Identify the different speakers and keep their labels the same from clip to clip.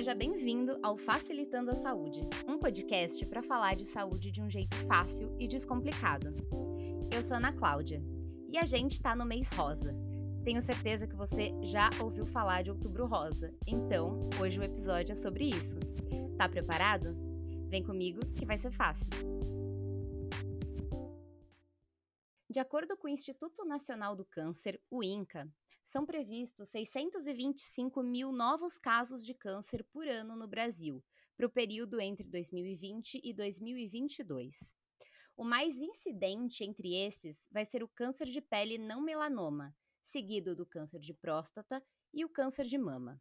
Speaker 1: Seja bem-vindo ao Facilitando a Saúde, um podcast para falar de saúde de um jeito fácil e descomplicado. Eu sou Ana Cláudia e a gente está no mês rosa. Tenho certeza que você já ouviu falar de Outubro Rosa, então hoje o episódio é sobre isso. Tá preparado? Vem comigo que vai ser fácil. De acordo com o Instituto Nacional do Câncer, o INCA, são previstos 625 mil novos casos de câncer por ano no Brasil, para o período entre 2020 e 2022. O mais incidente entre esses vai ser o câncer de pele não melanoma, seguido do câncer de próstata e o câncer de mama.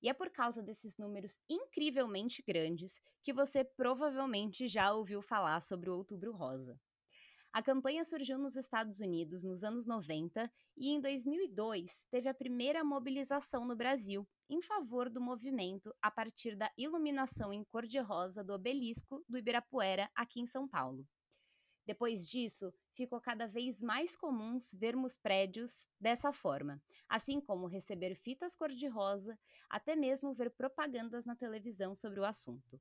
Speaker 1: E é por causa desses números incrivelmente grandes que você provavelmente já ouviu falar sobre o Outubro Rosa. A campanha surgiu nos Estados Unidos nos anos 90 e em 2002 teve a primeira mobilização no Brasil em favor do movimento a partir da iluminação em cor-de-rosa do obelisco do Ibirapuera aqui em São Paulo. Depois disso, ficou cada vez mais comuns vermos prédios dessa forma, assim como receber fitas cor-de-rosa, até mesmo ver propagandas na televisão sobre o assunto.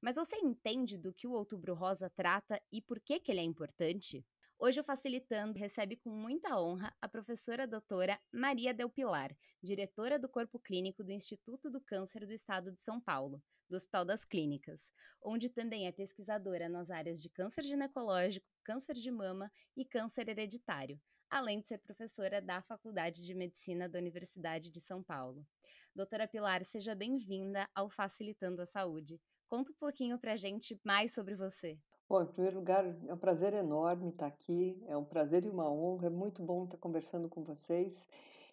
Speaker 1: Mas você entende do que o Outubro Rosa trata e por que, que ele é importante? Hoje o Facilitando recebe com muita honra a professora doutora Maria Del Pilar, diretora do Corpo Clínico do Instituto do Câncer do Estado de São Paulo, do Hospital das Clínicas, onde também é pesquisadora nas áreas de câncer ginecológico, câncer de mama e câncer hereditário, além de ser professora da Faculdade de Medicina da Universidade de São Paulo. Doutora Pilar, seja bem-vinda ao Facilitando a Saúde. Conta um pouquinho para a gente mais sobre você.
Speaker 2: Bom, em primeiro lugar, é um prazer enorme estar aqui, é um prazer e uma honra, é muito bom estar conversando com vocês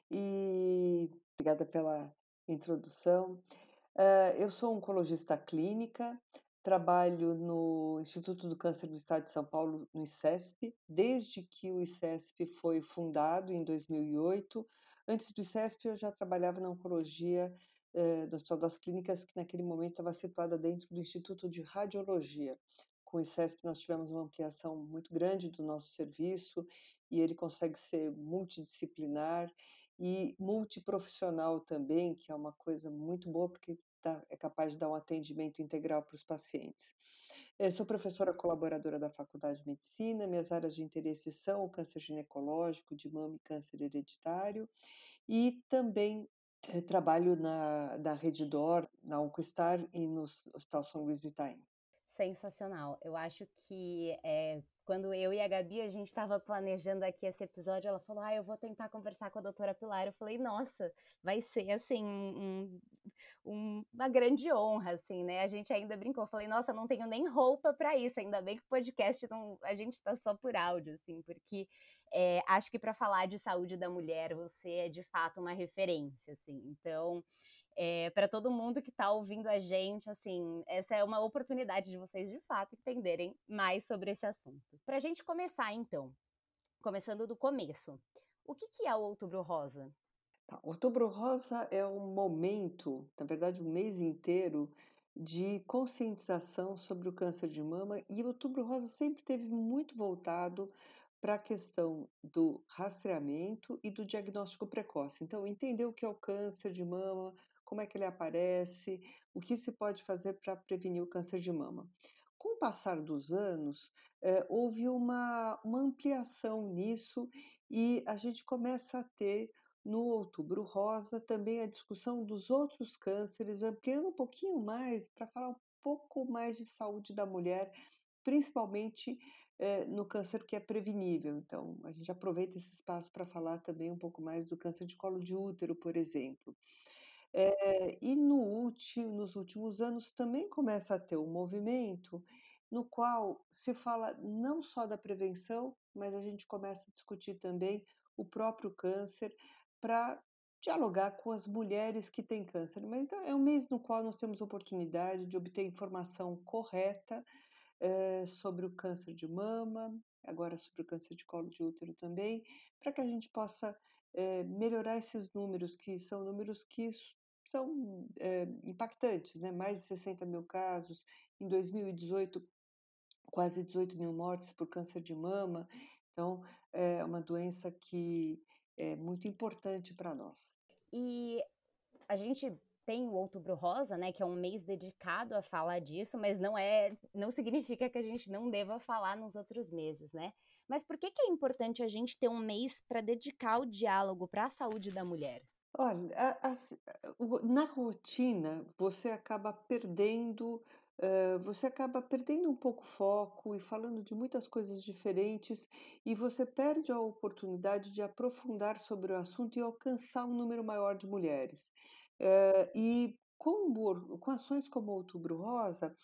Speaker 2: e obrigada pela introdução. Uh, eu sou oncologista clínica, trabalho no Instituto do Câncer do Estado de São Paulo, no ICESP, desde que o ICESP foi fundado em 2008. Antes do ICESP, eu já trabalhava na oncologia eh, do Hospital das Clínicas, que naquele momento estava situada dentro do Instituto de Radiologia. Com o ICESP, nós tivemos uma ampliação muito grande do nosso serviço e ele consegue ser multidisciplinar e multiprofissional também, que é uma coisa muito boa, porque tá, é capaz de dar um atendimento integral para os pacientes. Eu sou professora colaboradora da Faculdade de Medicina, minhas áreas de interesse são o câncer ginecológico, de mama e câncer hereditário, e também eh, trabalho na, na Redditor, na Oncoestar e no Hospital São Luís do Itaim.
Speaker 1: Sensacional. Eu acho que é, quando eu e a Gabi, a gente estava planejando aqui esse episódio, ela falou, ah, eu vou tentar conversar com a doutora Pilar. Eu falei, nossa, vai ser, assim, um, um, uma grande honra, assim, né? A gente ainda brincou, eu falei, nossa, não tenho nem roupa para isso, ainda bem que o podcast, não, a gente está só por áudio, assim, porque é, acho que para falar de saúde da mulher, você é de fato uma referência, assim. Então, é, para todo mundo que está ouvindo a gente, assim, essa é uma oportunidade de vocês de fato entenderem mais sobre esse assunto. Para a gente começar, então, começando do começo, o que, que é o Outubro Rosa?
Speaker 2: Tá, Outubro Rosa é um momento, na verdade, um mês inteiro de conscientização sobre o câncer de mama e Outubro Rosa sempre teve muito voltado para a questão do rastreamento e do diagnóstico precoce. Então, entender o que é o câncer de mama, como é que ele aparece, o que se pode fazer para prevenir o câncer de mama. Com o passar dos anos, eh, houve uma, uma ampliação nisso e a gente começa a ter no Outubro Rosa também a discussão dos outros cânceres, ampliando um pouquinho mais para falar um pouco mais de saúde da mulher, principalmente é, no câncer que é prevenível. Então, a gente aproveita esse espaço para falar também um pouco mais do câncer de colo de útero, por exemplo. É, e no último, nos últimos anos também começa a ter um movimento no qual se fala não só da prevenção, mas a gente começa a discutir também o próprio câncer para dialogar com as mulheres que têm câncer. Mas então é um mês no qual nós temos oportunidade de obter informação correta é, sobre o câncer de mama, agora sobre o câncer de colo de útero também, para que a gente possa é, melhorar esses números, que são números que são é, impactantes, né? mais de 60 mil casos, em 2018 quase 18 mil mortes por câncer de mama, então é uma doença que é muito importante para nós.
Speaker 1: E a gente tem o Outubro Rosa, né, que é um mês dedicado a falar disso, mas não é não significa que a gente não deva falar nos outros meses, né. Mas por que que é importante a gente ter um mês para dedicar o diálogo para a saúde da mulher?
Speaker 2: Olha, a o na rotina, você acaba perdendo, hã, você acaba perdendo um pouco o foco e falando de muitas coisas diferentes, e você perde a oportunidade de aprofundar sobre o assunto e alcançar um número maior de mulheres. Eh, e com com ações como o Outubro Rosa,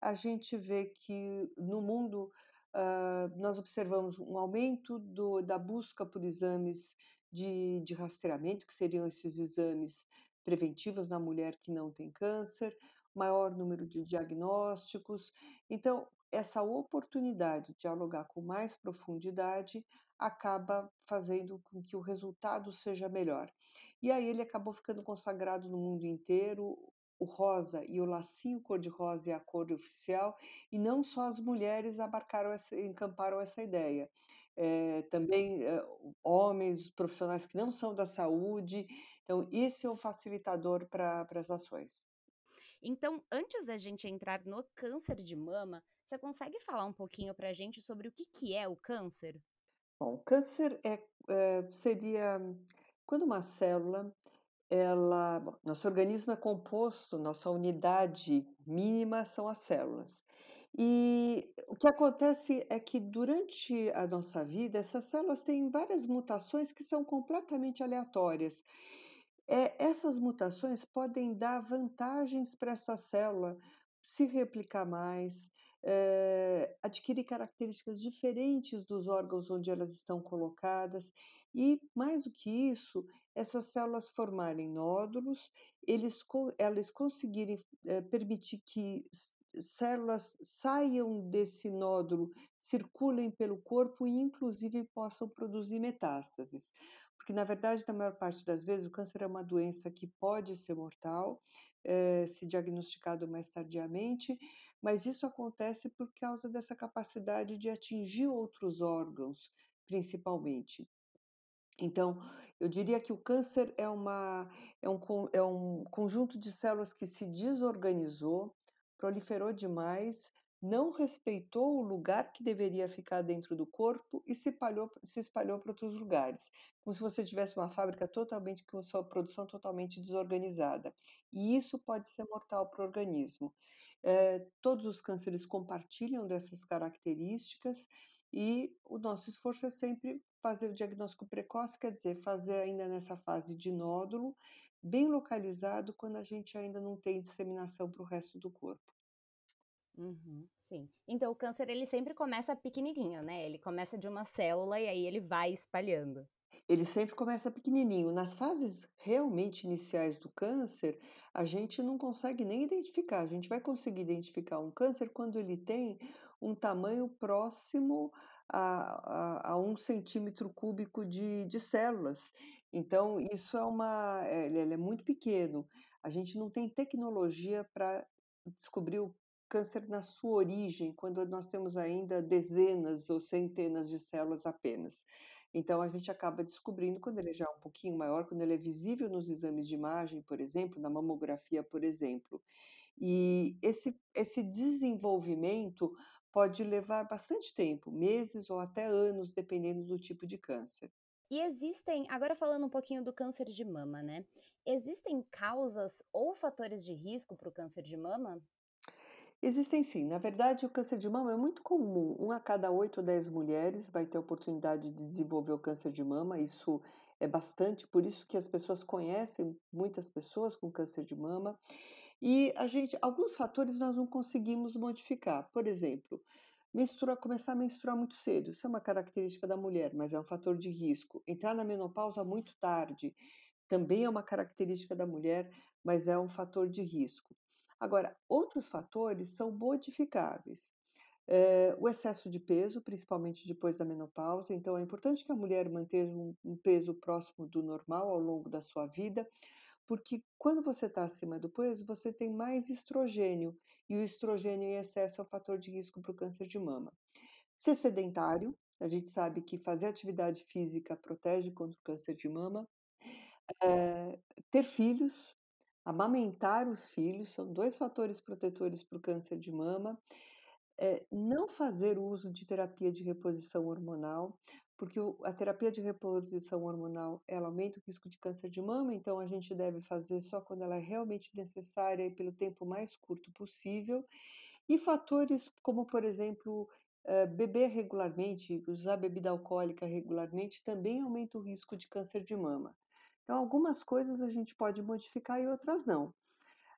Speaker 2: a gente vê que no mundo, hã, nós observamos um aumento do da busca por exames de de rastreamento, que seriam esses exames preventivos na mulher que não tem câncer, maior número de diagnósticos. Então, essa oportunidade de dialogar com mais profundidade acaba fazendo com que o resultado seja melhor. E aí ele acabou ficando consagrado no mundo inteiro, o rosa e o lacinho cor-de-rosa é a cor oficial, e não só as mulheres abarcaram essa encamparam essa ideia. Eh, também, hã, homens, profissionais que não são da saúde, então esse é o facilitador pra para as ações.
Speaker 1: Então, antes da gente entrar no câncer de mama, você consegue falar um pouquinho pra gente sobre o que que é o câncer?
Speaker 2: Bom, câncer é é seria quando uma célula, ela nosso organismo é composto, nossa unidade mínima são as células. E o que acontece é que durante a nossa vida, essas células têm várias mutações que são completamente aleatórias. Eh, essas mutações podem dar vantagens para essa célula se replicar mais, eh, adquirir características diferentes dos órgãos onde elas estão colocadas, e mais do que isso, essas células formarem nódulos, eles elas conseguirem, eh, permitir que células saiam desse nódulo, circulem pelo corpo e inclusive possam produzir metástases. Porque na verdade, na maior parte das vezes, o câncer é uma doença que pode ser mortal, eh, se diagnosticado mais tardiamente, mas isso acontece por causa dessa capacidade de atingir outros órgãos, principalmente. Então, eu diria que o câncer é uma é um é um conjunto de células que se desorganizou, proliferou demais, não respeitou o lugar que deveria ficar dentro do corpo e se espalhou se espalhou para outros lugares, como se você tivesse uma fábrica totalmente com sua produção totalmente desorganizada. E isso pode ser mortal para o organismo. Eh, todos os cânceres compartilham dessas características, e o nosso esforço é sempre fazer o diagnóstico precoce, quer dizer, fazer ainda nessa fase de nódulo, bem localizado, quando a gente ainda não tem disseminação para o resto do corpo.
Speaker 1: Uhum, sim. Então o câncer ele sempre começa pequenininho, né, ele começa de uma célula e aí ele vai espalhando.
Speaker 2: Ele sempre começa pequenininho. Nas fases realmente iniciais do câncer, a gente não consegue nem identificar. A gente vai conseguir identificar um câncer quando ele tem um tamanho próximo a a 1 centímetro cúbico de de células. Então isso é uma ele ele é muito pequeno. A gente não tem tecnologia pra descobrir o câncer na sua origem, quando nós temos ainda dezenas ou centenas de células apenas. Então a gente acaba descobrindo quando ele já é um pouquinho maior, quando ele é visível nos exames de imagem, por exemplo, na mamografia, por exemplo. E esse esse desenvolvimento pode levar bastante tempo, meses ou até anos, dependendo do tipo de câncer.
Speaker 1: E existem agora falando um pouquinho do câncer de mama, né, existem causas ou fatores de risco para o câncer de mama?
Speaker 2: Existem sim. Na verdade, o câncer de mama é muito comum, 1 a cada 8 ou 10 mulheres vai ter a oportunidade de desenvolver o câncer de mama, isso é bastante, por isso que as pessoas conhecem muitas pessoas com câncer de mama. E a gente alguns fatores nós não conseguimos modificar, por exemplo, menstrua começar a menstruar muito cedo, isso é uma característica da mulher, mas é um fator de risco. Entrar na menopausa muito tarde, também é uma característica da mulher, mas é um fator de risco. Agora, outros fatores são modificáveis. Eh, o excesso de peso, principalmente depois da menopausa, então é importante que a mulher manter um um peso próximo do normal ao longo da sua vida, porque quando você tá acima do peso, você tem mais estrogênio, e o estrogênio em excesso é um fator de risco para o câncer de mama. Ser sedentário, a gente sabe que fazer atividade física protege contra o câncer de mama. Eh, ter filhos Amamentar os filhos, são 2 fatores protetores para o câncer de mama. Eh, não fazer uso de terapia de reposição hormonal, porque a terapia de reposição hormonal, ela aumenta o risco de câncer de mama, então a gente deve fazer só quando ela é realmente necessária e pelo tempo mais curto possível. E fatores como, por exemplo, hã, beber regularmente, usar bebida alcoólica regularmente, também aumenta o risco de câncer de mama. Então algumas coisas a gente pode modificar e outras não.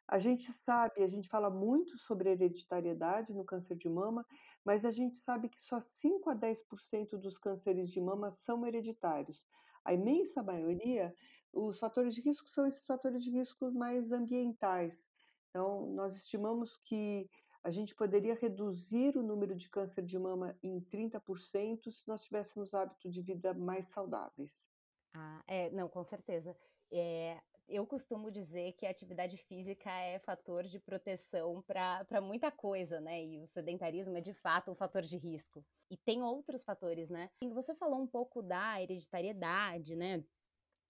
Speaker 2: A gente sabe, a gente fala muito sobre hereditariedade no câncer de mama, mas a gente sabe que só 5 a 10% dos cânceres de mama são hereditários. A imensa maioria, os fatores de risco são esses fatores de risco mais ambientais. Então, nós estimamos que a gente poderia reduzir o número de câncer de mama em 30% se nós tivéssemos hábito de vida mais saudáveis.
Speaker 1: Ah, é, não, com certeza. Eh, eu costumo dizer que a atividade física é fator de proteção pra muita coisa, né, e o sedentarismo é de fato um fator de risco. E tem outros fatores, né. Você falou um pouco da hereditariedade, né,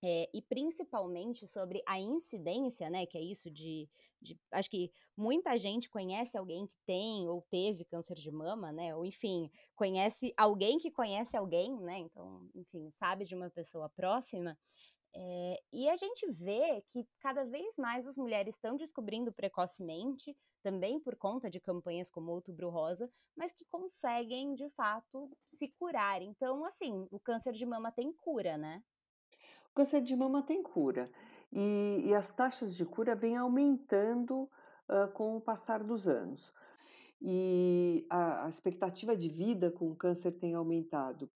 Speaker 1: eh, e principalmente sobre a incidência, né, que é isso de de acho que muita gente conhece alguém que tem ou teve câncer de mama, né, ou enfim, conhece alguém que conhece alguém, né, então, enfim, sabe de uma pessoa próxima. Eh, e a gente vê que cada vez mais as mulheres estão descobrindo precocemente, também por conta de campanhas como Outubro Rosa, mas que conseguem de fato se curar. Então, assim, o câncer de mama tem cura, né?
Speaker 2: O câncer de mama tem cura, e e as taxas de cura vêm aumentando, hã, com o passar dos anos. E a a expectativa de vida com o câncer tem aumentado.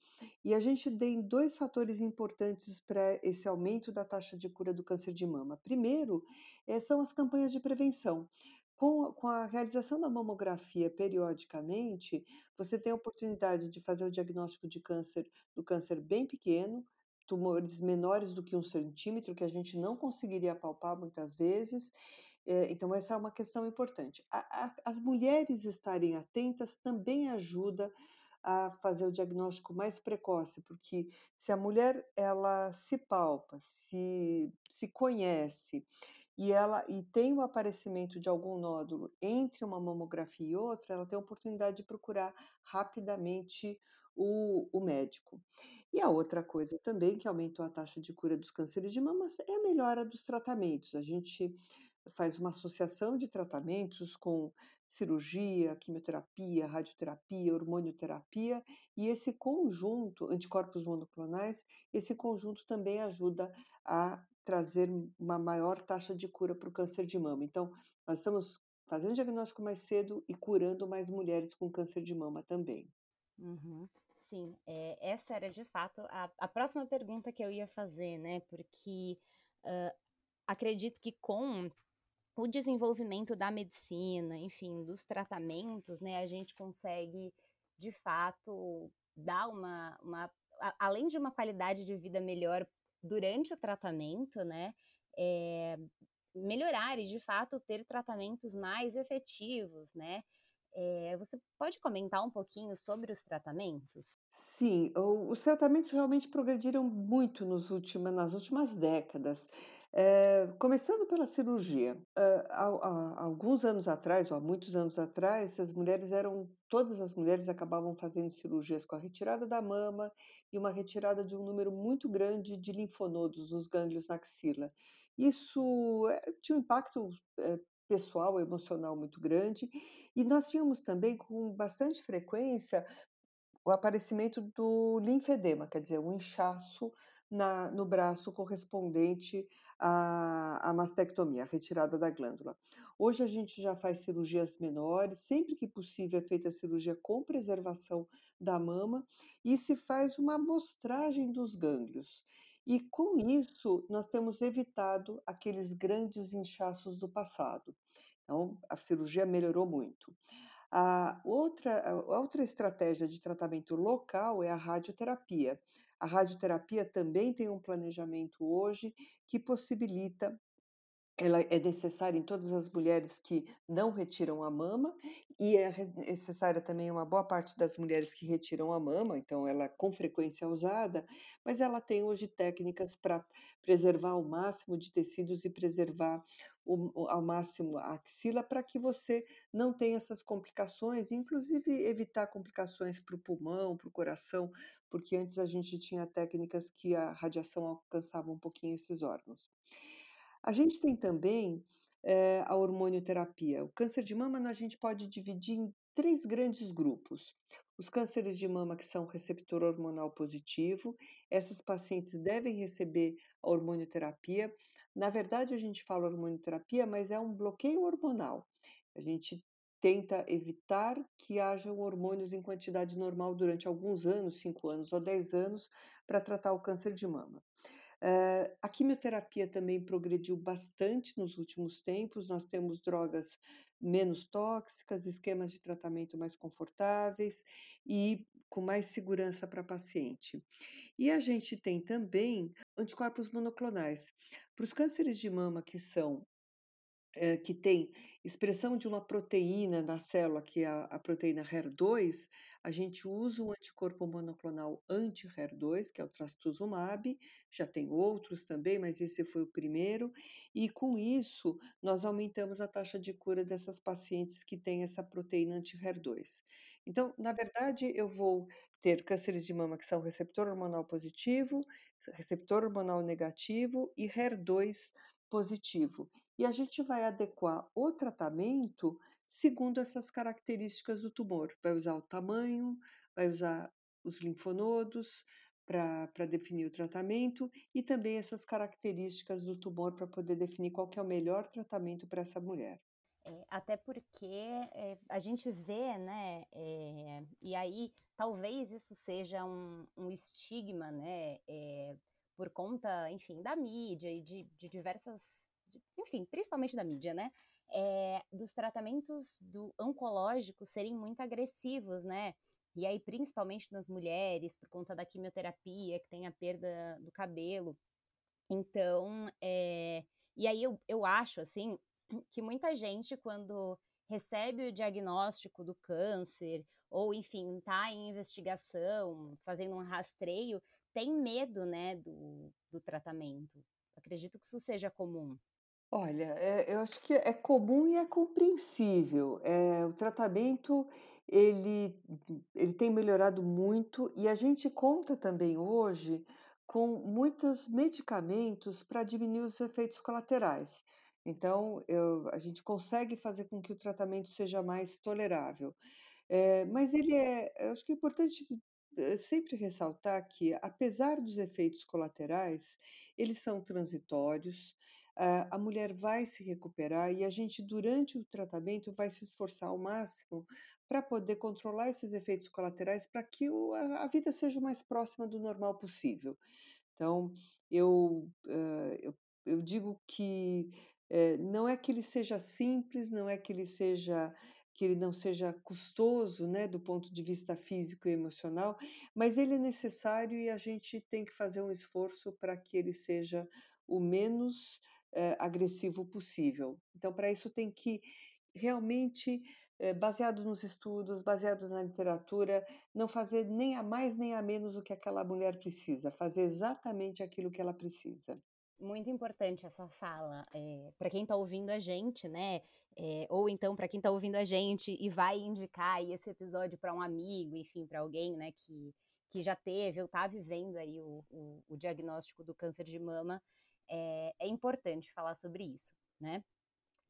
Speaker 2: E a gente tem 2 fatores importantes pra esse aumento da taxa de cura do câncer de mama. Primeiro, eh, são as campanhas de prevenção. Com com a realização da mamografia periodicamente, você tem a oportunidade de fazer o diagnóstico de câncer do câncer bem pequeno, tumores menores do que 1 centímetro, que a gente não conseguiria palpar muitas vezes, então essa é uma questão importante. A a as mulheres estarem atentas também ajuda a fazer o diagnóstico mais precoce, porque se a mulher ela se palpa, se se conhece, e ela e tem o aparecimento de algum nódulo entre uma mamografia e outra, ela tem a oportunidade de procurar rapidamente o o médico. E a outra coisa também que aumentou a taxa de cura dos cânceres de mamas é a melhora dos tratamentos. A gente faz uma associação de tratamentos com cirurgia, quimioterapia, radioterapia, hormonioterapia, e esse conjunto anticorpos monoclonais, esse conjunto também ajuda a trazer uma maior taxa de cura para o câncer de mama. Então, nós estamos fazendo diagnóstico mais cedo e curando mais mulheres com câncer de mama também.
Speaker 1: Uhum. Sim, eh, essa era de fato a a próxima pergunta que eu ia fazer, né, porque, hã, acredito que com o desenvolvimento da medicina, enfim, dos tratamentos, né, a gente consegue de fato dar uma uma a além de uma qualidade de vida melhor durante o tratamento, né, eh, melhorar e de fato ter tratamentos mais efetivos, né. Eh, você pode comentar um pouquinho sobre os tratamentos?
Speaker 2: Sim, os tratamentos realmente progrediram muito nos última nas últimas décadas, eh, começando pela cirurgia. Hã, há há alguns anos atrás, ou há muitos anos atrás, as mulheres eram todas as mulheres acabavam fazendo cirurgias com a retirada da mama e uma retirada de um número muito grande de linfonodos nos gânglios na axila. Isso, eh, tinha um impacto, pessoal, emocional muito grande, e nós tínhamos também com bastante frequência o aparecimento do linfedema, quer dizer, um inchaço na no braço correspondente à à mastectomia, à retirada da glândula. Hoje a gente já faz cirurgias menores, sempre que possível é feita a cirurgia com preservação da mama, e se faz uma amostragem dos gânglios. E com isso, nós temos evitado aqueles grandes inchaços do passado. Então, a cirurgia melhorou muito. A outra a outra estratégia de tratamento local é a radioterapia. A radioterapia também tem um planejamento hoje que possibilita ela é necessária em todas as mulheres que não retiram a mama, e é necessária também uma boa parte das mulheres que retiram a mama, então ela com frequência é usada, mas ela tem hoje técnicas para preservar o máximo de tecidos e preservar o ao máximo a axila, para que você não tenha essas complicações, inclusive evitar complicações para o pulmão, para o coração, porque antes a gente tinha técnicas que a radiação alcançava um pouquinho esses órgãos. A gente tem também, eh, a hormonioterapia. O câncer de mama, a gente pode dividir em 3 grandes grupos. Os cânceres de mama que são receptor hormonal positivo, essas pacientes devem receber a hormonioterapia. Na verdade, a gente fala hormonioterapia, mas é um bloqueio hormonal. A gente tenta evitar que hajam hormônios em quantidade normal durante alguns anos, 5 anos ou 10 anos, para tratar o câncer de mama. Eh, a quimioterapia também progrediu bastante nos últimos tempos, nós temos drogas menos tóxicas, esquemas de tratamento mais confortáveis e com mais segurança para paciente. E a gente tem também anticorpos monoclonais. Para os cânceres de mama que são eh, que tem expressão de uma proteína na célula, que é a a proteína HER2, a gente usa um anticorpo monoclonal anti-HER2, que é o trastuzumab, já tem outros também, mas esse foi o primeiro, e com isso nós aumentamos a taxa de cura dessas pacientes que têm essa proteína anti-HER2. Então, na verdade, eu vou ter cânceres de mama que são receptor hormonal positivo, receptor hormonal negativo e HER2 positivo. E a gente vai adequar o tratamento segundo essas características do tumor. Vai usar o tamanho, vai usar os linfonodos para definir o tratamento e também essas características do tumor para poder definir qual que é o melhor tratamento para essa mulher.
Speaker 1: É, até porque é, a gente vê, né? é, e aí talvez isso seja um, um estigma, né? é, por conta, enfim, da mídia e de, de diversas, enfim, principalmente da mídia, né? é, dos tratamentos do oncológicos serem muito agressivos, né? E aí, principalmente nas mulheres, por conta da quimioterapia, que tem a perda do cabelo. Então, é, e aí eu, eu acho, assim, que muita gente, quando recebe o diagnóstico do câncer, ou enfim, tá em investigação, fazendo um rastreio, tem medo, né, do, do tratamento. Acredito que isso seja comum.
Speaker 2: Olha, eh, eu acho que é comum e é compreensível. Eh, o tratamento ele ele tem melhorado muito e a gente conta também hoje com muitos medicamentos para diminuir os efeitos colaterais. Então, eu a gente consegue fazer com que o tratamento seja mais tolerável. Eh, mas ele é eu acho que é importante, sempre ressaltar que, apesar dos efeitos colaterais, eles são transitórios, a a mulher vai se recuperar e a gente, durante o tratamento, vai se esforçar ao máximo para poder controlar esses efeitos colaterais, para que a vida seja o mais próxima do normal possível. Então, eu, hã, eu eu digo que, eh, não é que ele seja simples, não é que ele seja que ele não seja custoso, né, do ponto de vista físico e emocional, mas ele é necessário e a gente tem que fazer um esforço para que ele seja o menos, eh, agressivo possível. Então, para isso tem que realmente, eh, baseado nos estudos, baseado na literatura, não fazer nem a mais nem a menos o que aquela mulher precisa, fazer exatamente aquilo que ela precisa.
Speaker 1: Muito importante essa fala, para quem está ouvindo a gente, né, eh, ou então para quem está ouvindo a gente e vai indicar esse episódio para um amigo, enfim, para alguém, né, que que já teve ou está vivendo aí o o o diagnóstico do câncer de mama, é é importante falar sobre isso, né.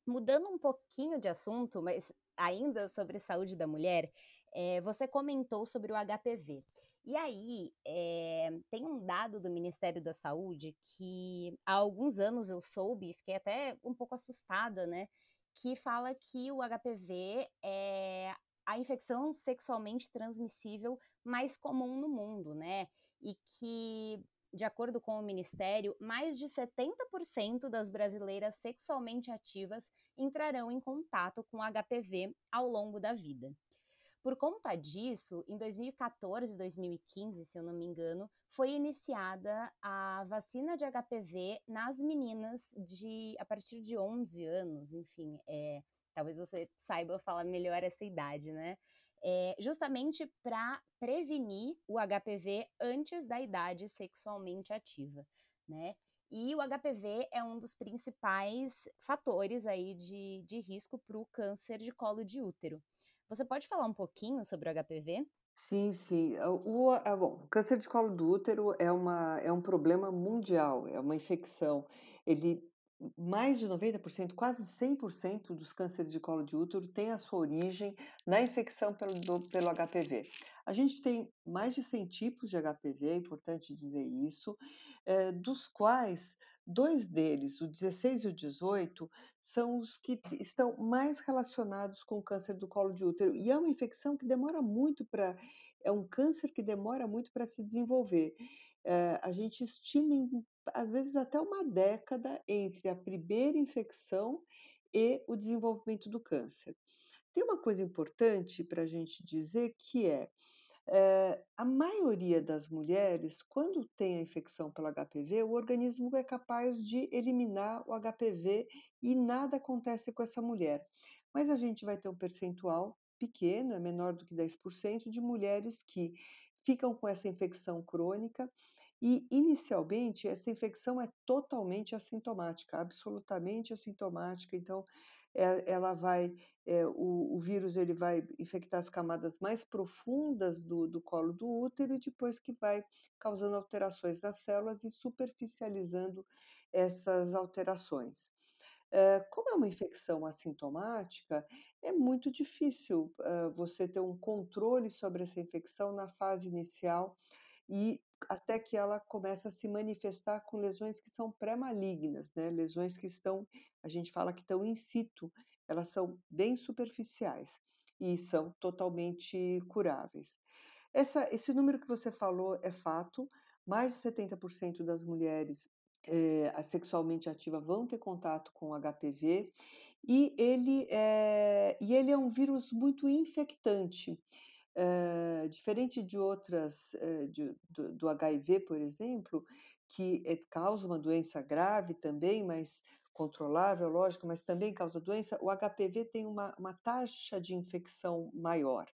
Speaker 1: Mudando um pouquinho de assunto, mas ainda sobre saúde da mulher, eh, você comentou sobre o HPV. E aí, eh, tem um dado do Ministério da Saúde que há alguns anos eu soube, fiquei até um pouco assustada, né, que fala que o HPV é a infecção sexualmente transmissível mais comum no mundo, né, e que, de acordo com o ministério, mais de 70% das brasileiras sexualmente ativas entrarão em contato com HPV ao longo da vida. Por conta disso, em 2014 e 2015, se eu não me engano, foi iniciada a vacina de HPV nas meninas de a partir de 11 anos, enfim, é, talvez você saiba falar melhor essa idade, né? É, justamente para prevenir o HPV antes da idade sexualmente ativa, né? E o HPV é um dos principais fatores aí de, de risco para o câncer de colo de útero. Você pode falar um pouquinho sobre o HPV?
Speaker 2: Sim, sim. Ah, o, ah, bom, o câncer de colo do útero é, uma, é um problema mundial, é uma infecção. Ele, mais de 90%, quase 100% dos cânceres de colo de útero têm a sua origem na infecção pelo, do, pelo HPV. A gente tem mais de 100 tipos de HPV, é importante dizer isso, é, dos quais dois deles, o 16 e o 18, são os que estão mais relacionados com o câncer do colo de útero. E é uma infecção que demora muito para. É um câncer que demora muito para se desenvolver. É, a gente estima, em, às vezes, até uma década entre a primeira infecção e o desenvolvimento do câncer. Tem uma coisa importante para a gente dizer que é eh, a maioria das mulheres, quando tem a infecção pelo HPV, o organismo é capaz de eliminar o HPV e nada acontece com essa mulher. Mas a gente vai ter um percentual pequeno, é menor do que 10%, de mulheres que ficam com essa infecção crônica e, inicialmente, essa infecção é totalmente assintomática, absolutamente assintomática. Então, é, ela vai, é, o, o, vírus ele vai infectar as camadas mais profundas do, do colo do útero e depois que vai causando alterações nas células e superficializando essas alterações. É, como é uma infecção assintomática, é muito difícil uh, você ter um controle sobre essa infecção na fase inicial e até que ela começa a se manifestar com lesões que são pré-malignas, né? lesões que estão, a gente fala que estão in situ, elas são bem superficiais e são totalmente curáveis. Essa, esse número que você falou é fato, mais de 70% das mulheres é, sexualmente ativas vão ter contato com HPV e ele é, e ele é um vírus muito infectante. Eh, diferente de outras, eh, de, do, do, HIV, por exemplo, que é, causa uma doença grave também, mas controlável, lógico, mas também causa doença, o HPV tem uma, uma taxa de infecção maior.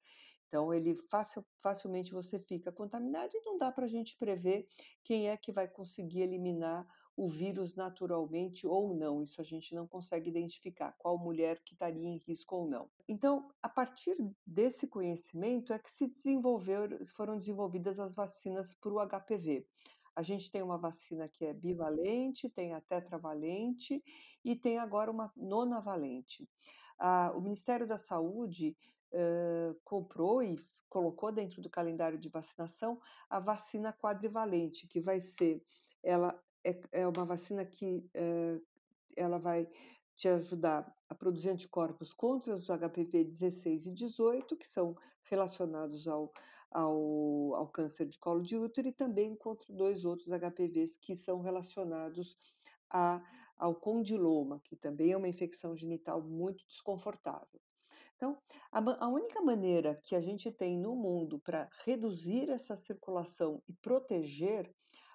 Speaker 2: Então, ele facil, facilmente você fica contaminado e não dá para a gente prever quem é que vai conseguir eliminar o vírus naturalmente ou não. Isso a gente não consegue identificar qual mulher que estaria em risco ou não. Então, a partir desse conhecimento é que se desenvolveram, foram desenvolvidas as vacinas para o HPV. A gente tem uma vacina que é bivalente, tem a tetravalente e tem agora uma nonavalente. Ah, o Ministério da Saúde uh, comprou e colocou dentro do calendário de vacinação a vacina quadrivalente, que vai ser, ela é, é uma vacina que é, ela vai te ajudar a produzir anticorpos contra os HPV 16 e 18, que são relacionados ao, ao, ao câncer de colo de útero, e também contra dois outros HPVs que são relacionados a, ao condiloma, que também é uma infecção genital muito desconfortável. Então, a, a única maneira que a gente tem no mundo para reduzir essa circulação e proteger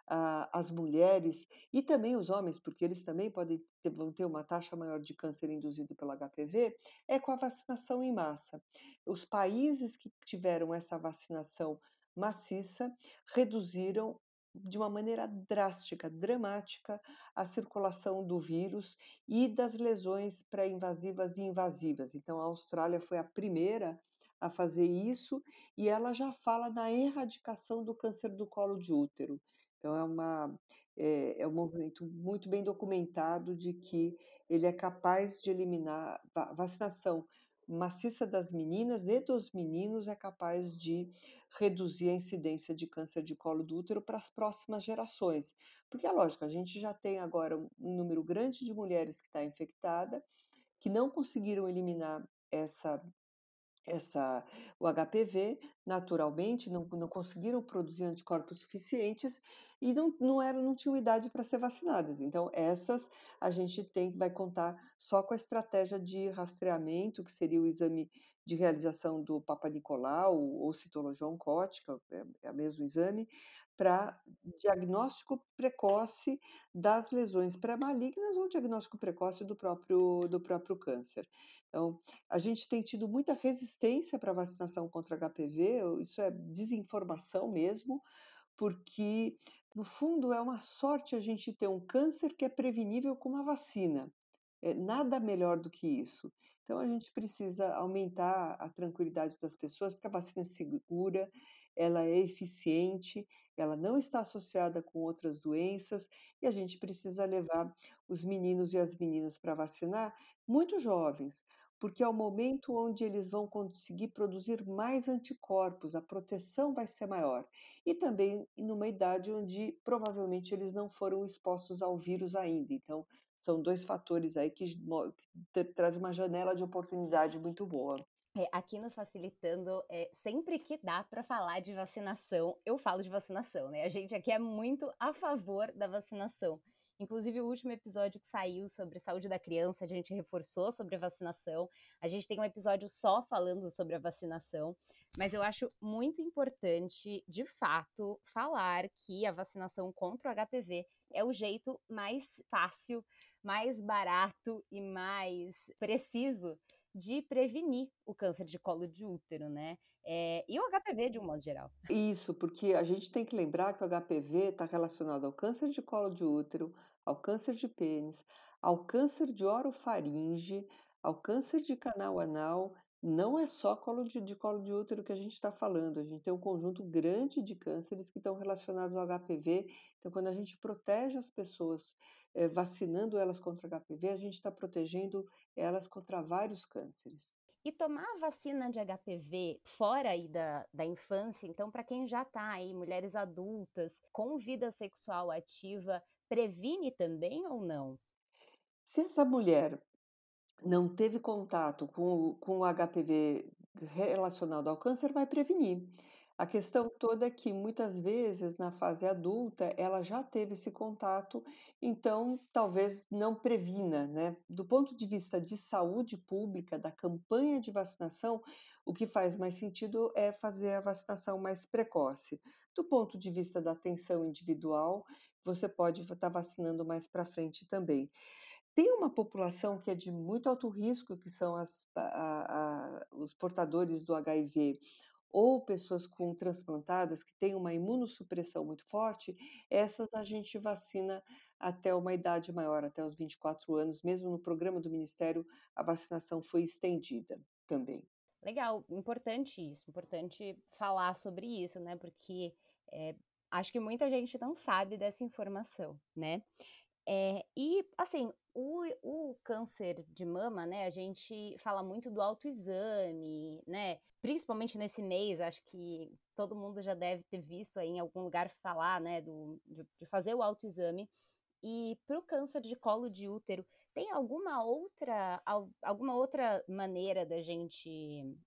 Speaker 2: as mulheres e também os homens, porque eles também podem ter, vão ter uma taxa maior de câncer induzido pelo HPV, é com a vacinação em massa. Os países que tiveram essa vacinação maciça reduziram de uma maneira drástica, dramática, a circulação do vírus e das lesões pré-invasivas e invasivas. Então, a Austrália foi a primeira a fazer isso e ela já fala na erradicação do câncer do colo de útero. Então é uma é, é um movimento muito bem documentado de que ele é capaz de eliminar a vacinação maciça das meninas e dos meninos é capaz de reduzir a incidência de câncer de colo do útero para as próximas gerações. Porque é lógico, a gente já tem agora um número grande de mulheres que está infectada, que não conseguiram eliminar essa essa, o HPV, naturalmente, não, não conseguiram produzir anticorpos suficientes, e não não eram não tinham idade para ser vacinadas. Então essas a gente tem vai contar só com a estratégia de rastreamento, que seria o exame de realização do Papa Nicolau ou citologia oncótica, é é o mesmo exame, para diagnóstico precoce das lesões pré-malignas ou diagnóstico precoce do próprio do próprio câncer. Então, a gente tem tido muita resistência para vacinação contra HPV, isso é desinformação mesmo, porque, no fundo, é uma sorte a gente ter um câncer que é prevenível com uma vacina. É nada melhor do que isso. Então a gente precisa aumentar a tranquilidade das pessoas, porque a vacina é segura, ela é eficiente, ela não está associada com outras doenças, e a gente precisa levar os meninos e as meninas para vacinar muito jovens, porque é o momento onde eles vão conseguir produzir mais anticorpos, a proteção vai ser maior. E também numa idade onde provavelmente eles não foram expostos ao vírus ainda. Então, são 2 fatores aí que que trazem uma janela de oportunidade muito boa.
Speaker 1: É, aqui no Facilitando, eh, sempre que dá para falar de vacinação, eu falo de vacinação, né. A gente aqui é muito a favor da vacinação. Inclusive o último episódio que saiu sobre saúde da criança, a gente reforçou sobre a vacinação. A gente tem um episódio só falando sobre a vacinação, mas eu acho muito importante, de fato, falar que a vacinação contra o HPV é o jeito mais fácil, mais barato e mais preciso de prevenir o câncer de colo de útero, né, eh, e o HPV de um modo geral.
Speaker 2: Isso, porque a gente tem que lembrar que o HPV está relacionado ao câncer de colo de útero, ao câncer de pênis, ao câncer de orofaringe, ao câncer de canal anal, não é só colo de de colo de útero que a gente está falando, a gente tem um conjunto grande de cânceres que estão relacionados ao HPV, então quando a gente protege as pessoas, eh, vacinando elas contra o HPV, a gente está protegendo elas contra vários cânceres.
Speaker 1: E tomar vacina de HPV fora aí da da infância, então para quem já está aí, mulheres adultas, com vida sexual ativa, previne também ou não?
Speaker 2: Se essa mulher não teve contato com o com o HPV relacionado ao câncer, vai prevenir. A questão toda é que muitas vezes na fase adulta ela já teve esse contato, então talvez não previna, né. Do ponto de vista de saúde pública, da campanha de vacinação, o que faz mais sentido é fazer a vacinação mais precoce. Do ponto de vista da atenção individual, você pode estar vacinando mais para frente também. Tem uma população que é de muito alto risco, que são as a a os portadores do HIV ou pessoas com transplantadas que têm uma imunossupressão muito forte, essas a gente vacina até uma idade maior, até os 24 anos, mesmo no programa do ministério, a vacinação foi estendida também.
Speaker 1: Legal, importante isso, importante falar sobre isso, né, porque, eh, acho que muita gente não sabe dessa informação, né. Eh, e assim, o o câncer de mama, né, a gente fala muito do autoexame, né, principalmente nesse mês, acho que todo mundo já deve ter visto aí em algum lugar falar, né, do de de fazer o autoexame. E para o câncer de colo de útero, tem alguma outra al alguma outra maneira da gente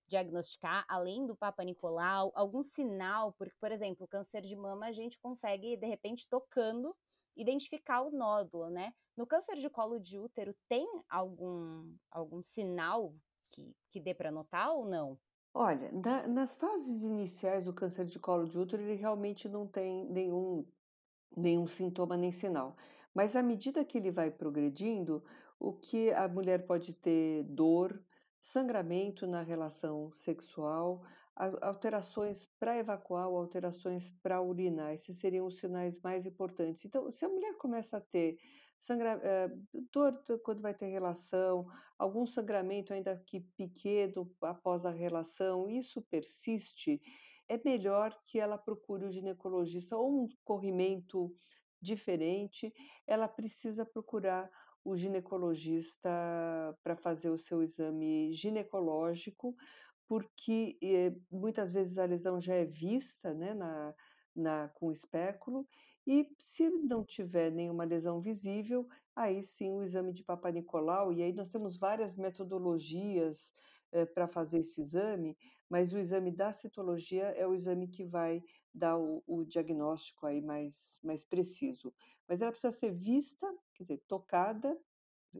Speaker 1: diagnosticar, além do Papa Nicolau, algum sinal? Porque, por exemplo, câncer de mama a gente consegue, de repente, tocando, identificar o nódulo, né. No câncer de colo de útero tem algum algum sinal que que dê para notar ou não?
Speaker 2: Olha, na nas fases iniciais do câncer de colo de útero, ele realmente não tem nenhum nenhum sintoma nem sinal. Mas à medida que ele vai progredindo, o que a mulher pode ter dor, sangramento na relação sexual, alterações para evacuar alterações para urinar, esses seriam os sinais mais importantes. Então, se a mulher começa a ter sangra eh, dor quando vai ter relação, algum sangramento ainda que pequeno após a relação, isso persiste, é melhor que ela procure o ginecologista ou um corrimento diferente, ela precisa procurar o ginecologista para fazer o seu exame ginecológico, porque, eh, muitas vezes a lesão já é vista, né, na na com o espéculo, E se não tiver nenhuma lesão visível, aí sim o exame de Papanicolau, e aí nós temos várias metodologias, eh, pra fazer esse exame, mas o exame da citologia é o exame que vai dar o o diagnóstico aí mais mais preciso. Mas ela precisa ser vista, quer dizer, tocada,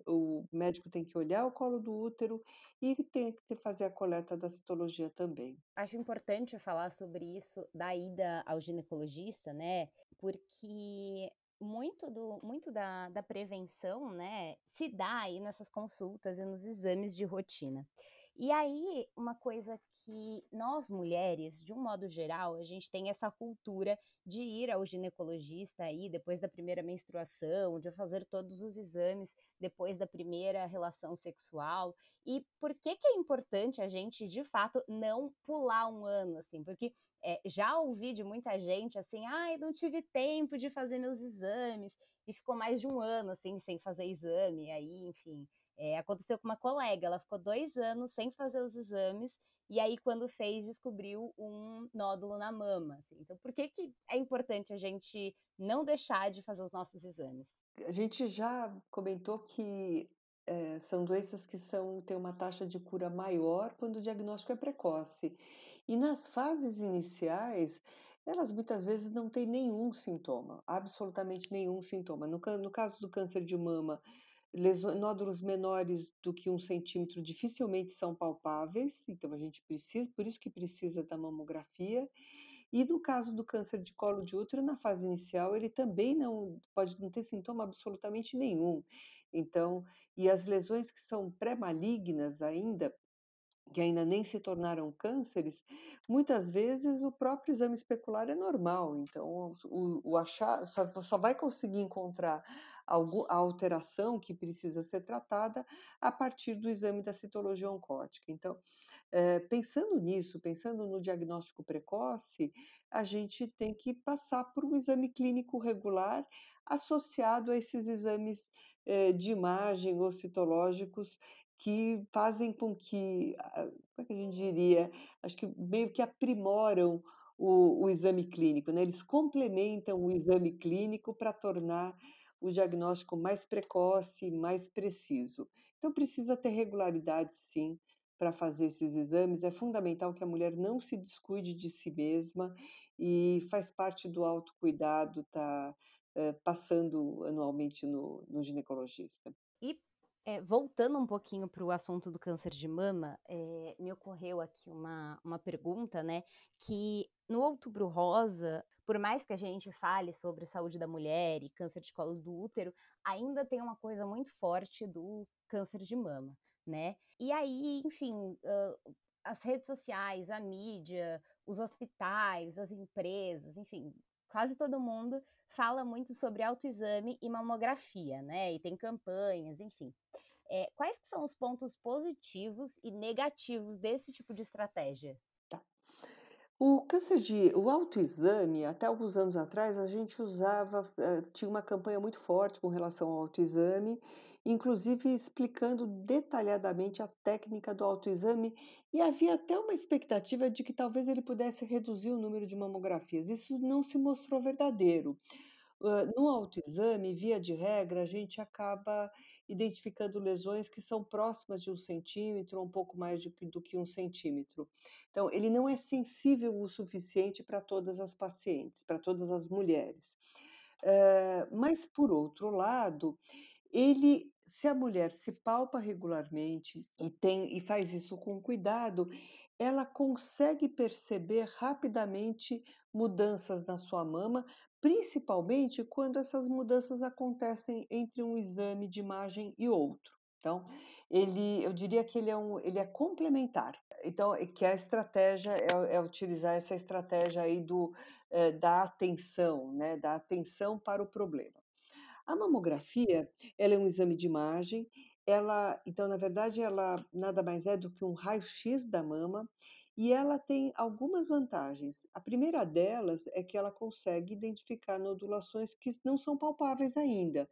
Speaker 2: o médico tem que olhar o colo do útero e tem que fazer a coleta da citologia também.
Speaker 1: Acho importante falar sobre isso da ida ao ginecologista, né, porque muito do muito da da prevenção, né, se dá aí nessas consultas e nos exames de rotina. E aí, uma coisa que nós mulheres, de um modo geral, a gente tem essa cultura de ir ao ginecologista aí depois da primeira menstruação, de fazer todos os exames depois da primeira relação sexual. E por que que é importante a gente, de fato, não pular 1 ano, assim? Porque, eh, já ouvi de muita gente assim: "Ai, não tive tempo de fazer meus exames", e ficou mais de 1 ano, assim, sem fazer exame, aí, enfim, eh, aconteceu com uma colega, ela ficou 2 anos sem fazer os exames, e aí quando fez descobriu um nódulo na mama, assim. Então por que que é importante a gente não deixar de fazer os nossos exames?
Speaker 2: A gente já comentou que, eh, são doenças que são têm uma taxa de cura maior quando o diagnóstico é precoce. E nas fases iniciais, elas muitas vezes não têm nenhum sintoma, absolutamente nenhum sintoma. No no caso do câncer de mama, nódulos menores do que 1 centímetro dificilmente são palpáveis, então a gente precisa por isso que precisa da mamografia. E no caso do câncer de colo de útero, na fase inicial, ele também não pode não ter sintoma absolutamente nenhum. Então e as lesões que são pré-malignas ainda, que ainda nem se tornaram cânceres, muitas vezes o próprio exame especular é normal, então o o achar só só vai conseguir encontrar a alteração que precisa ser tratada a partir do exame da citologia oncótica. Então, eh, pensando nisso, pensando no diagnóstico precoce, a gente tem que passar por um exame clínico regular, associado a esses exames, eh, de imagem ou citológicos que fazem com que como é que a gente diria? Acho que meio que aprimoram o o exame clínico, né, eles complementam o exame clínico pra tornar o diagnóstico mais precoce e mais preciso. Então precisa ter regularidade sim, pra fazer esses exames, é fundamental que a mulher não se descuide de si mesma, e faz parte do autocuidado tá, eh, passando anualmente no no ginecologista.
Speaker 1: E, eh, voltando um pouquinho para o assunto do câncer de mama, eh, me ocorreu aqui uma uma pergunta, né, que no Outubro Rosa, por mais que a gente fale sobre saúde da mulher e câncer de colo do útero, ainda tem uma coisa muito forte do câncer de mama, né. E aí, enfim, as redes sociais, a mídia, os hospitais, as empresas, enfim, quase todo mundo fala muito sobre autoexame e mamografia, né, e tem campanhas, enfim. Eh, quais que são os pontos positivos e negativos desse tipo de estratégia?
Speaker 2: O câncer de o autoexame, até alguns anos atrás, a gente usava hã, tinha uma campanha muito forte com relação ao autoexame, inclusive explicando detalhadamente a técnica do autoexame, e havia até uma expectativa de que talvez ele pudesse reduzir o número de mamografias. Isso não se mostrou verdadeiro. No autoexame, via de regra, a gente acaba identificando lesões que são próximas de 1 centímetro ou um pouco mais do que 1 centímetro. Então ele não é sensível o suficiente pra todas as pacientes, pra todas as mulheres. Eh, mas por outro lado, ele se a mulher se palpa regularmente e tem e faz isso com cuidado, ela consegue perceber rapidamente mudanças na sua mama, principalmente quando essas mudanças acontecem entre um exame de imagem e outro. Então, ele eu diria que ele é um ele é complementar. Então que a estratégia é é utilizar essa estratégia aí do eh, da atenção, né, da atenção para o problema. A mamografia, ela é um exame de imagem, ela então na verdade ela nada mais é do que um raio-x da mama, e ela tem algumas vantagens. A primeira delas é que ela consegue identificar nodulações que não são palpáveis ainda,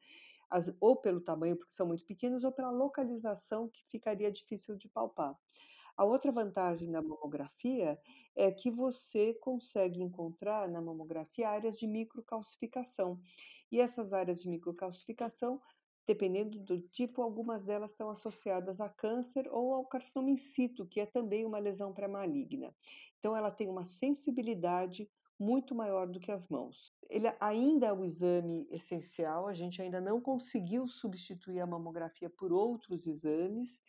Speaker 2: as ou pelo tamanho, porque são muito pequenas, ou pela localização que ficaria difícil de palpar. A outra vantagem da mamografia é que você consegue encontrar na mamografia áreas de microcalcificação. E essas áreas de microcalcificação, dependendo do tipo, algumas delas estão associadas a câncer ou ao carcinoma in situ, que é também uma lesão pré-maligna. Então, ela tem uma sensibilidade muito maior do que as mãos. Ele ainda é o exame essencial, a gente ainda não conseguiu substituir a mamografia por outros exames.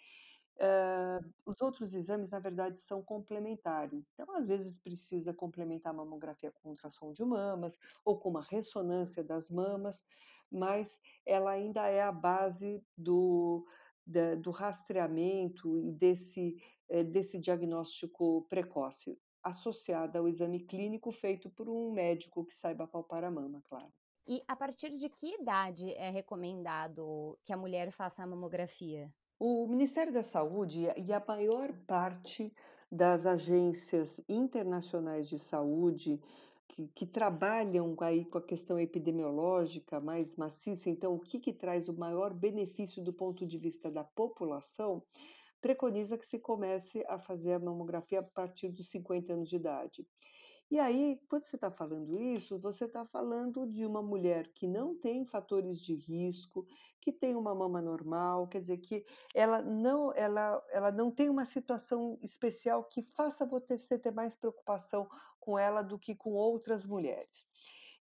Speaker 2: Uh, os outros exames, na verdade, são complementares. Então, às vezes, precisa complementar a mamografia com ultrassom de mamas ou com uma ressonância das mamas, mas ela ainda é a base do, da, do rastreamento e desse, eh, desse diagnóstico precoce associada ao exame clínico feito por um médico que saiba palpar a mama, claro.
Speaker 1: E a partir de que idade é recomendado que a mulher faça a mamografia?
Speaker 2: O Ministério da Saúde e a maior parte das agências internacionais de saúde que, que, trabalham aí com a questão epidemiológica mais maciça, então o que, que traz o maior benefício do ponto de vista da população, preconiza que se comece a fazer a mamografia a partir dos 50 anos de idade. E aí, quando você está falando isso, você está falando de uma mulher que não tem fatores de risco, que tem uma mama normal, quer dizer que ela não, ela, ela não tem uma situação especial que faça você ter mais preocupação com ela do que com outras mulheres.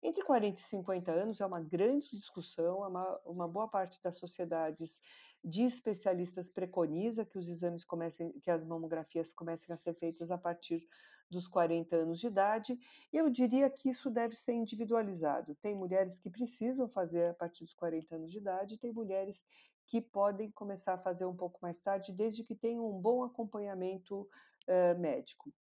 Speaker 2: Entre 40 e 50 anos é uma grande discussão, uma, uma boa parte das sociedades de especialistas preconiza que os exames comecem, que as mamografias comecem a ser feitas a partir dos 40 anos de idade. Eu diria que isso deve ser individualizado. Tem mulheres que precisam fazer a partir dos 40 anos de idade, tem mulheres que podem começar a fazer um pouco mais tarde, desde que tenham um bom acompanhamento uh, médico.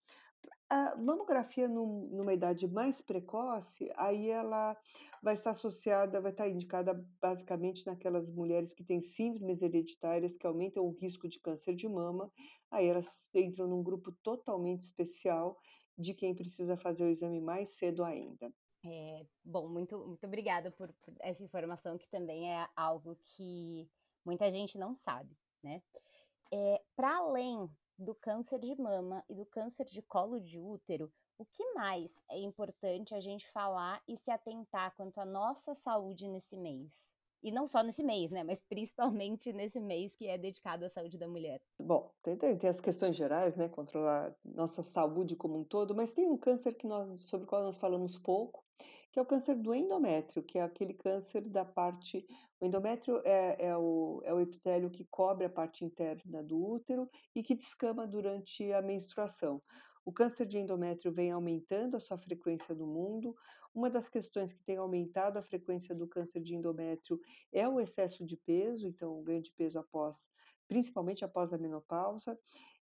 Speaker 2: A mamografia num, numa idade mais precoce, aí ela vai estar associada, vai estar indicada basicamente naquelas mulheres que têm síndromes hereditárias que aumentam o risco de câncer de mama. Aí elas entram num grupo totalmente especial de quem precisa fazer o exame mais cedo ainda.
Speaker 1: É, bom, muito, muito obrigada por, por essa informação, que também é algo que muita gente não sabe, né? É, Para além do câncer de mama e do câncer de colo de útero, o que mais é importante a gente falar e se atentar quanto à nossa saúde nesse mês? E não só nesse mês, né? Mas principalmente nesse mês que é dedicado à saúde da mulher.
Speaker 2: Bom, tem, tem as questões gerais, né? Controlar nossa saúde como um todo, mas tem um câncer que nós, sobre o qual nós falamos pouco, que é o câncer do endométrio, que é aquele câncer da parte. O endométrio é, é, o, é o epitélio que cobre a parte interna do útero e que descama durante a menstruação. O câncer de endométrio vem aumentando a sua frequência no mundo. Uma das questões que tem aumentado a frequência do câncer de endométrio é o excesso de peso, então o ganho de peso após, principalmente após a menopausa.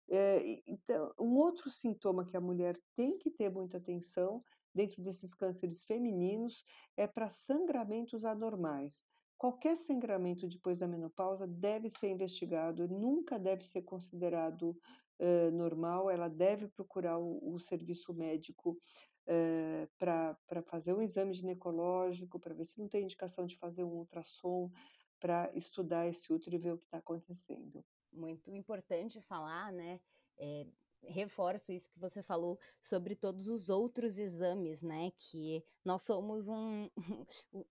Speaker 2: É, então, um outro sintoma que a mulher tem que ter muita atenção dentro desses cânceres femininos é para sangramentos anormais. Qualquer sangramento depois da menopausa deve ser investigado, nunca deve ser considerado uh, normal, ela deve procurar o, o serviço médico uh, para fazer um exame ginecológico, para ver se não tem indicação de fazer um ultrassom, para estudar esse útero e ver o que está acontecendo.
Speaker 1: Muito importante falar, né? É, reforço isso que você falou sobre todos os outros exames, né? Que nós somos um,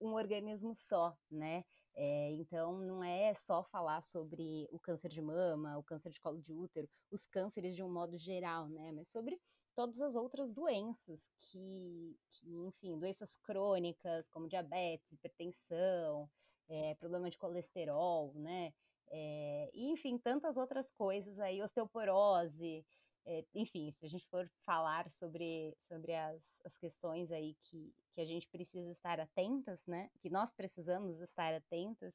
Speaker 1: um organismo só, né? É, então, não é só falar sobre o câncer de mama, o câncer de colo de útero, os cânceres de um modo geral, né? Mas sobre todas as outras doenças que, que enfim, doenças crônicas como diabetes, hipertensão, é, problema de colesterol, né? É, e, enfim, tantas outras coisas aí, osteoporose, é, enfim, se a gente for falar sobre, sobre as, as questões aí que, que a gente precisa estar atentas, né? Que nós precisamos estar atentas,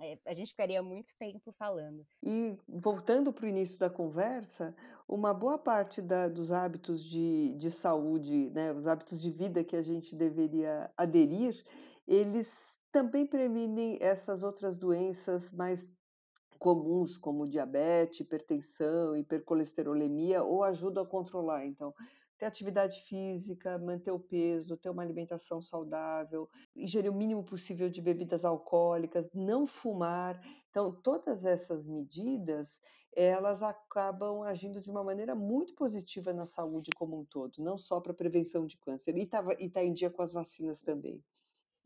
Speaker 1: é, a gente ficaria muito tempo falando.
Speaker 2: E voltando para o início da conversa, uma boa parte da, dos hábitos de, de saúde, né, os hábitos de vida que a gente deveria aderir, eles também previnem essas outras doenças mais comuns como diabetes, hipertensão, hipercolesterolemia ou ajudam a controlar. Então, ter atividade física, manter o peso, ter uma alimentação saudável, ingerir o mínimo possível de bebidas alcoólicas, não fumar. Então, todas essas medidas, elas acabam agindo de uma maneira muito positiva na saúde como um todo, não só para prevenção de câncer. E está tá em dia com as vacinas também.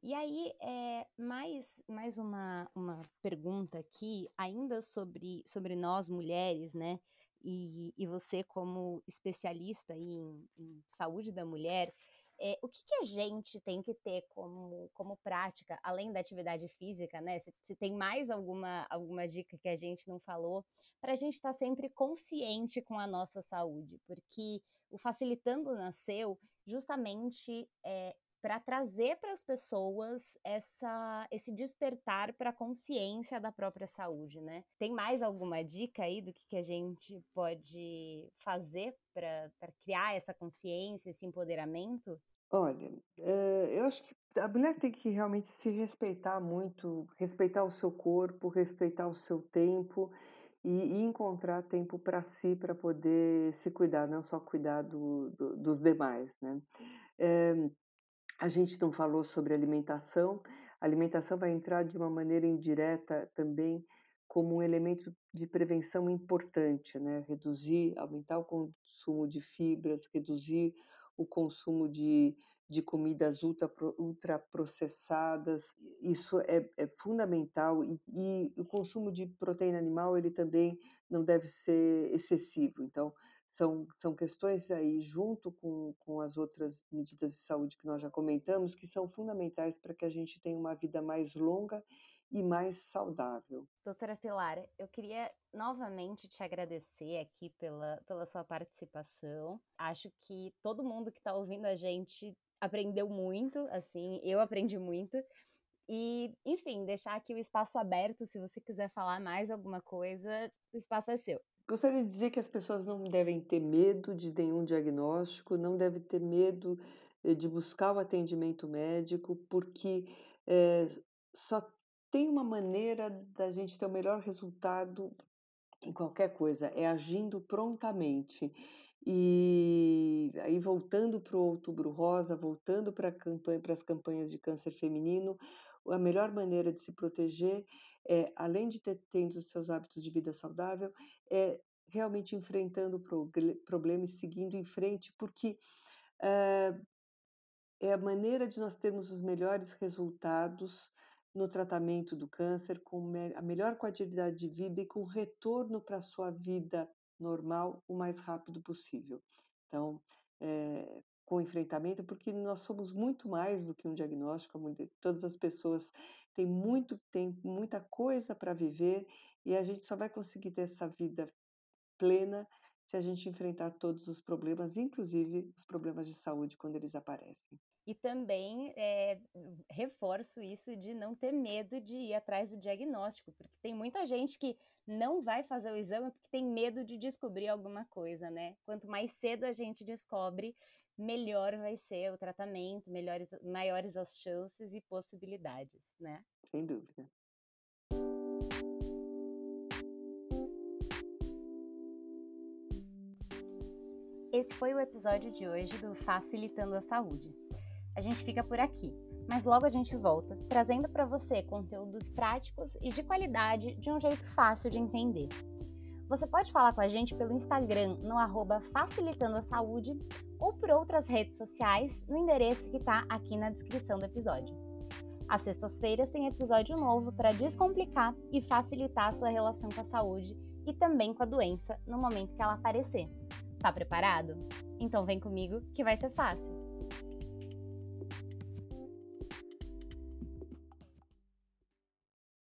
Speaker 1: E aí, é, mais, mais uma, uma pergunta aqui, ainda sobre, sobre nós mulheres, né? E, e você, como especialista em, em saúde da mulher, é, o que, que, a gente tem que ter como, como prática, além da atividade física, né? Se, se tem mais alguma, alguma dica que a gente não falou, para a gente estar tá sempre consciente com a nossa saúde, porque o Facilitando nasceu justamente é, para trazer para as pessoas essa, esse despertar para a consciência da própria saúde, né? Tem mais alguma dica aí do que, que a gente pode fazer para criar essa consciência, esse empoderamento?
Speaker 2: Olha, eh, eu acho que a mulher tem que realmente se respeitar muito, respeitar o seu corpo, respeitar o seu tempo e, encontrar tempo para si, para poder se cuidar, não só cuidar do, do, dos demais, né? É, a gente não falou sobre alimentação. A alimentação vai entrar de uma maneira indireta também como um elemento de prevenção importante, né? Reduzir, aumentar o consumo de fibras, reduzir o consumo de, de comidas ultra, ultraprocessadas, isso é, é fundamental e, e, o consumo de proteína animal ele também não deve ser excessivo. Então, são, são questões aí, junto com, com as outras medidas de saúde que nós já comentamos, que são fundamentais para que a gente tenha uma vida mais longa e mais saudável.
Speaker 1: Doutora Pilar, eu queria novamente te agradecer aqui pela, pela sua participação. Acho que todo mundo que está ouvindo a gente aprendeu muito, assim, eu aprendi muito. E, enfim, deixar aqui o espaço aberto, se você quiser falar mais alguma coisa, o espaço é seu.
Speaker 2: Gostaria de dizer que as pessoas não devem ter medo de nenhum diagnóstico, não devem ter medo eh, de buscar o atendimento médico, porque é, só tem uma maneira da gente ter o melhor resultado em qualquer coisa, é agindo prontamente. E aí, voltando para o Outubro Rosa, voltando para campanha, as campanhas de câncer feminino, a melhor maneira de se proteger, é, além de ter tendo os seus hábitos de vida saudável, é realmente enfrentando o problema e seguindo em frente, porque é, é a maneira de nós termos os melhores resultados no tratamento do câncer, com a melhor qualidade de vida e com retorno para a sua vida normal o mais rápido possível. Então, é, com enfrentamento, porque nós somos muito mais do que um diagnóstico. Todas as pessoas têm muito tempo, muita coisa para viver e a gente só vai conseguir ter essa vida plena se a gente enfrentar todos os problemas, inclusive os problemas de saúde quando eles aparecem.
Speaker 1: E também é, reforço isso de não ter medo de ir atrás do diagnóstico, porque tem muita gente que não vai fazer o exame porque tem medo de descobrir alguma coisa, né? Quanto mais cedo a gente descobre, melhor vai ser o tratamento, melhores, maiores as chances e possibilidades, né?
Speaker 2: Sem dúvida.
Speaker 1: Esse foi o episódio de hoje do Facilitando a Saúde. A gente fica por aqui, mas logo a gente volta, trazendo para você conteúdos práticos e de qualidade de um jeito fácil de entender. Você pode falar com a gente pelo Instagram no arroba Facilitando a Saúde ou por outras redes sociais no endereço que está aqui na descrição do episódio. Às sextas-feiras tem episódio novo para descomplicar e facilitar a sua relação com a saúde e também com a doença no momento que ela aparecer. Tá preparado? Então vem comigo que vai ser fácil.